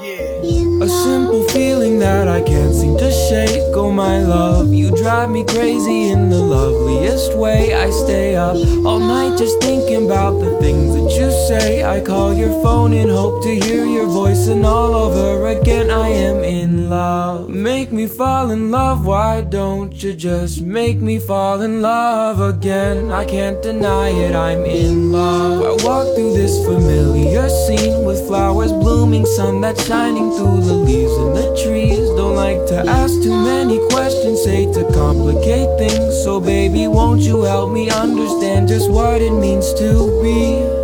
Yeah. A simple feeling that I can't seem to shake. Oh, my love, you drive me crazy in the loveliest way. I stay up all night just thinking about the things that you say. I call your phone and hope to hear your voice, and all over again, I am in love. Make me fall in love, why don't you just make me fall in love again? I can't deny it, I'm in love. I walk through this familiar scene with flowers blooming, sun that's shining through the leaves and the trees. Don't like to ask too many questions, hate to complicate things. So, baby, won't you help me understand just what it means to be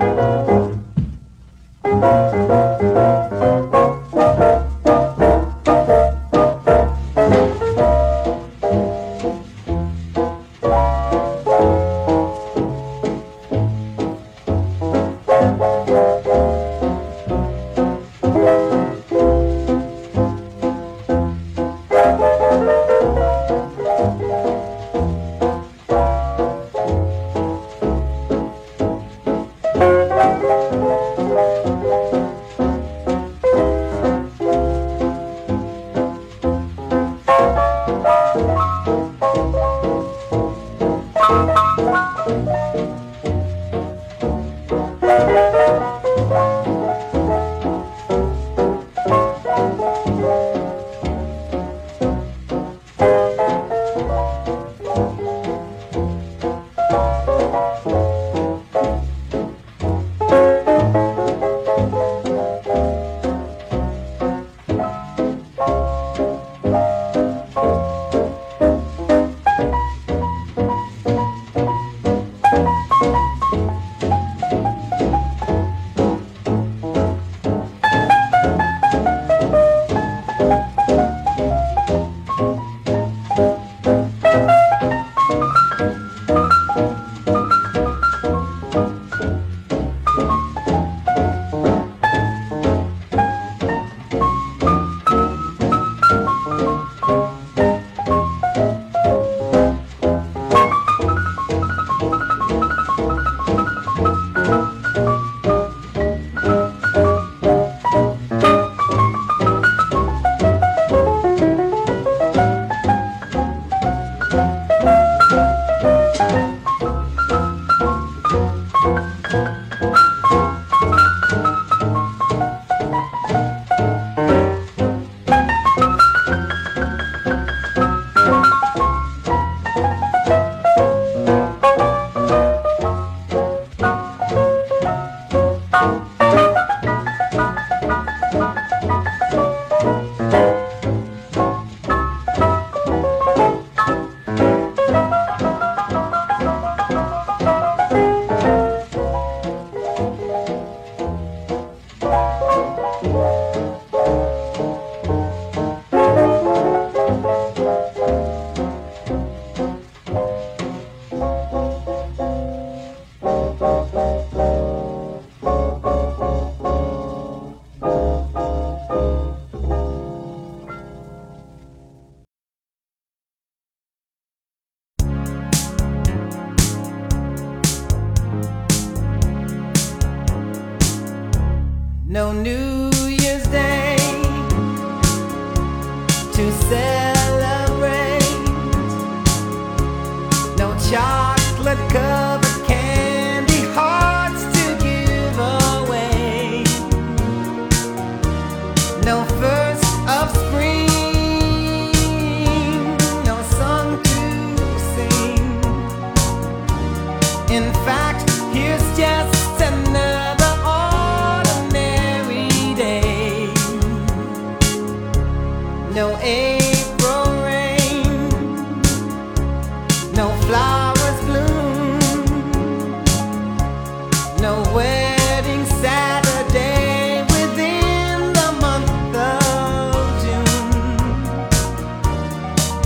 Música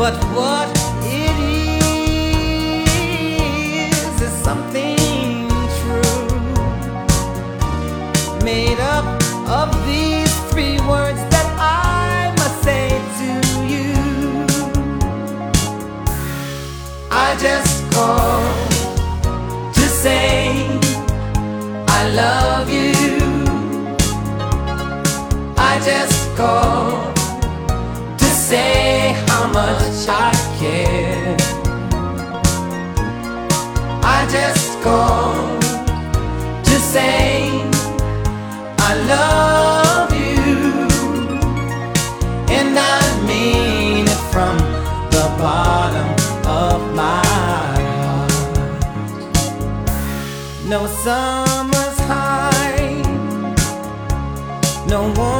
But what to say how much I care. I just called to say I love you, and I mean it from the bottom of my heart. No summer's high, no one.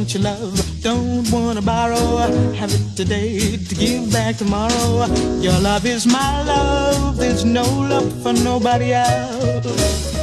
Want your love don't wanna borrow, have it today to give back tomorrow. Your love is my love, there's no love for nobody else.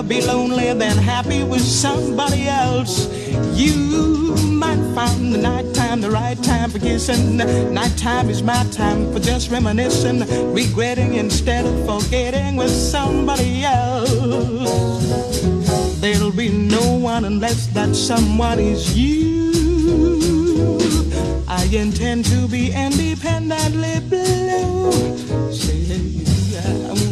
Rather be lonely than happy with somebody else. You might find the nighttime the right time for kissing. Nighttime is my time for just reminiscing, regretting instead of forgetting with somebody else. There'll be no one unless that someone is you. I intend to be independently blue.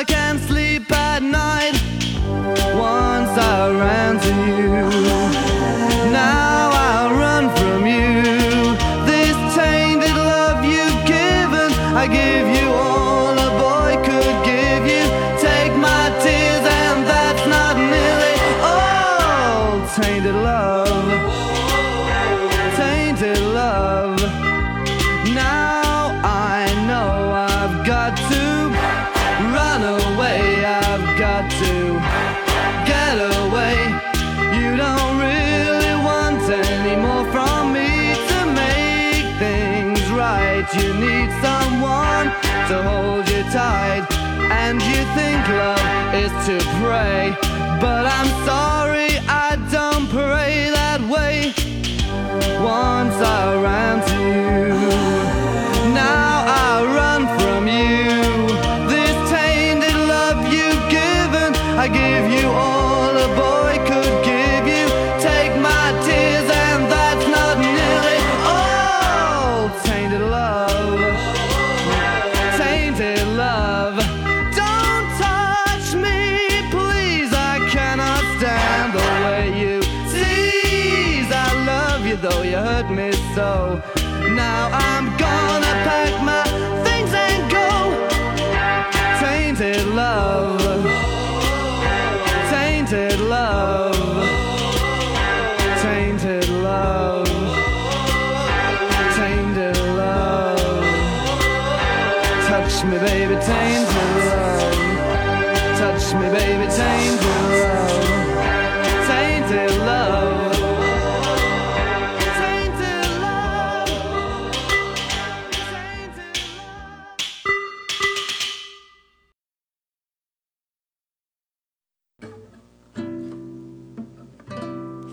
I can't sleep at night once I ran to you. star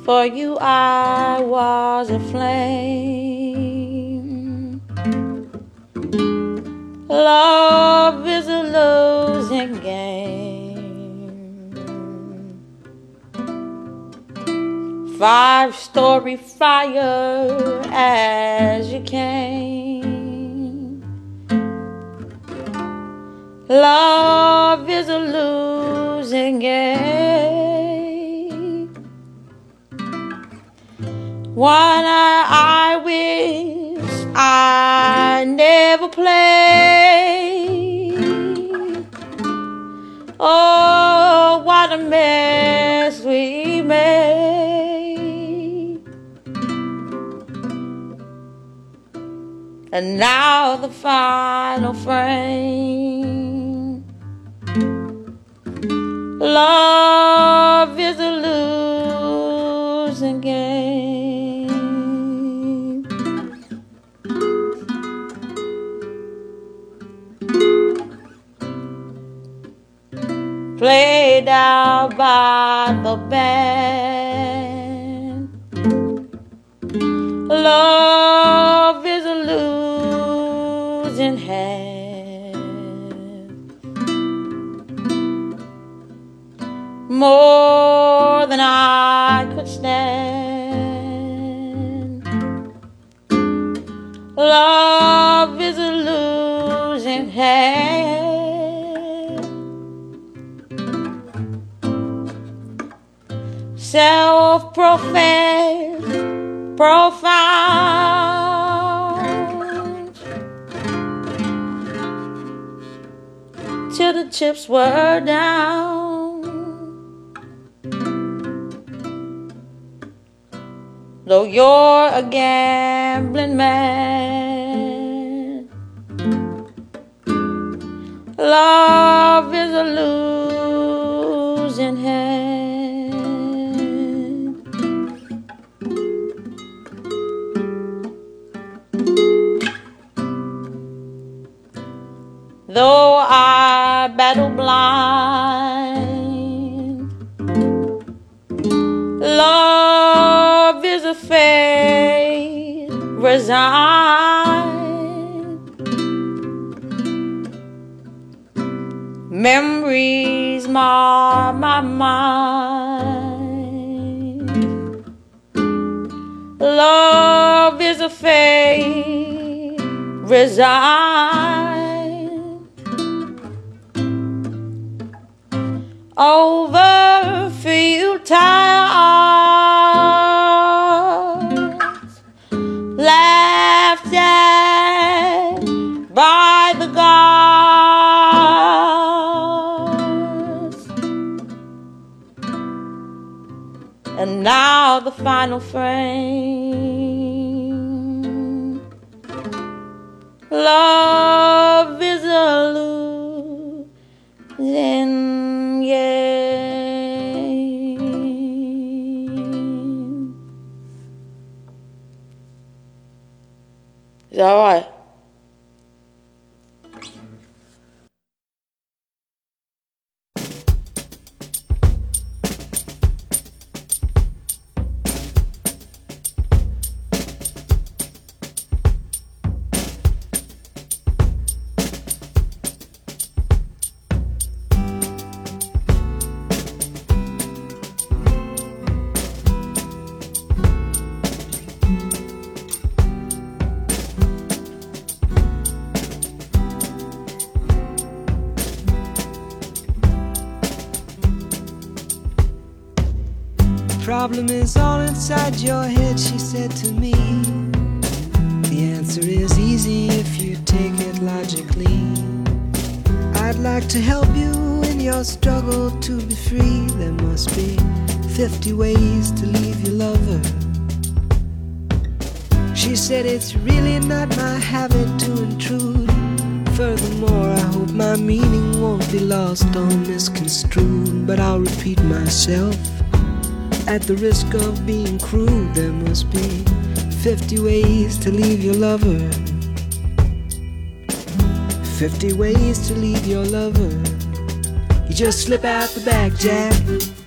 For you I was a flame. Love is a losing game. Five story fire as you came. Love is a losing game. I, I wish I never played. Oh, what a mess we made. And now the final frame. Love played out by the band. Love is a losing hand. More profound, profound. Till the chips were down. Though you're a gambling man, love is a losing hand. Though I battle blind, love is a fate resigned. Memories mar my mind. Love is a fate resigned. Over futile odds, laughed at by the gods. And now the final frame. Love Is that all ways to leave your lover. She said it's really not my habit to intrude. Furthermore, I hope my meaning won't be lost or misconstrued. But I'll repeat myself. At the risk of being crude, there must be 50 ways to leave your lover. 50 ways to leave your lover. You just slip out the back, Jack.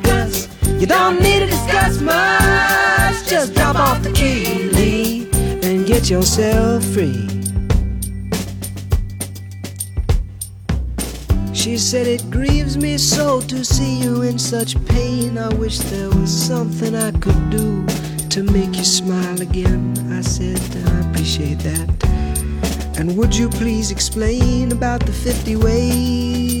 You don't need to discuss much. Just drop off the key, Lee, and get yourself free. She said it grieves me so to see you in such pain. I wish there was something I could do to make you smile again. I said, I appreciate that. And would you please explain about the 50 ways?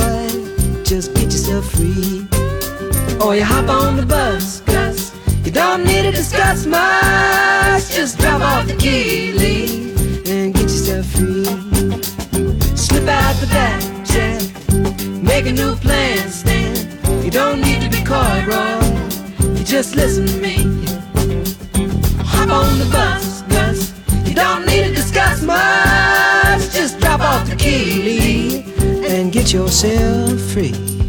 Yourself free. Or you hop on the bus, Gus. You don't need to discuss much. Just drop off the key, Lee, and get yourself free. Slip out the back, Jack. Make a new plan, Stan. You don't need to be coy, Roy. You just listen to me. Hop on the bus, Gus. You don't need to discuss much. Just drop off the key Lee, and get yourself free.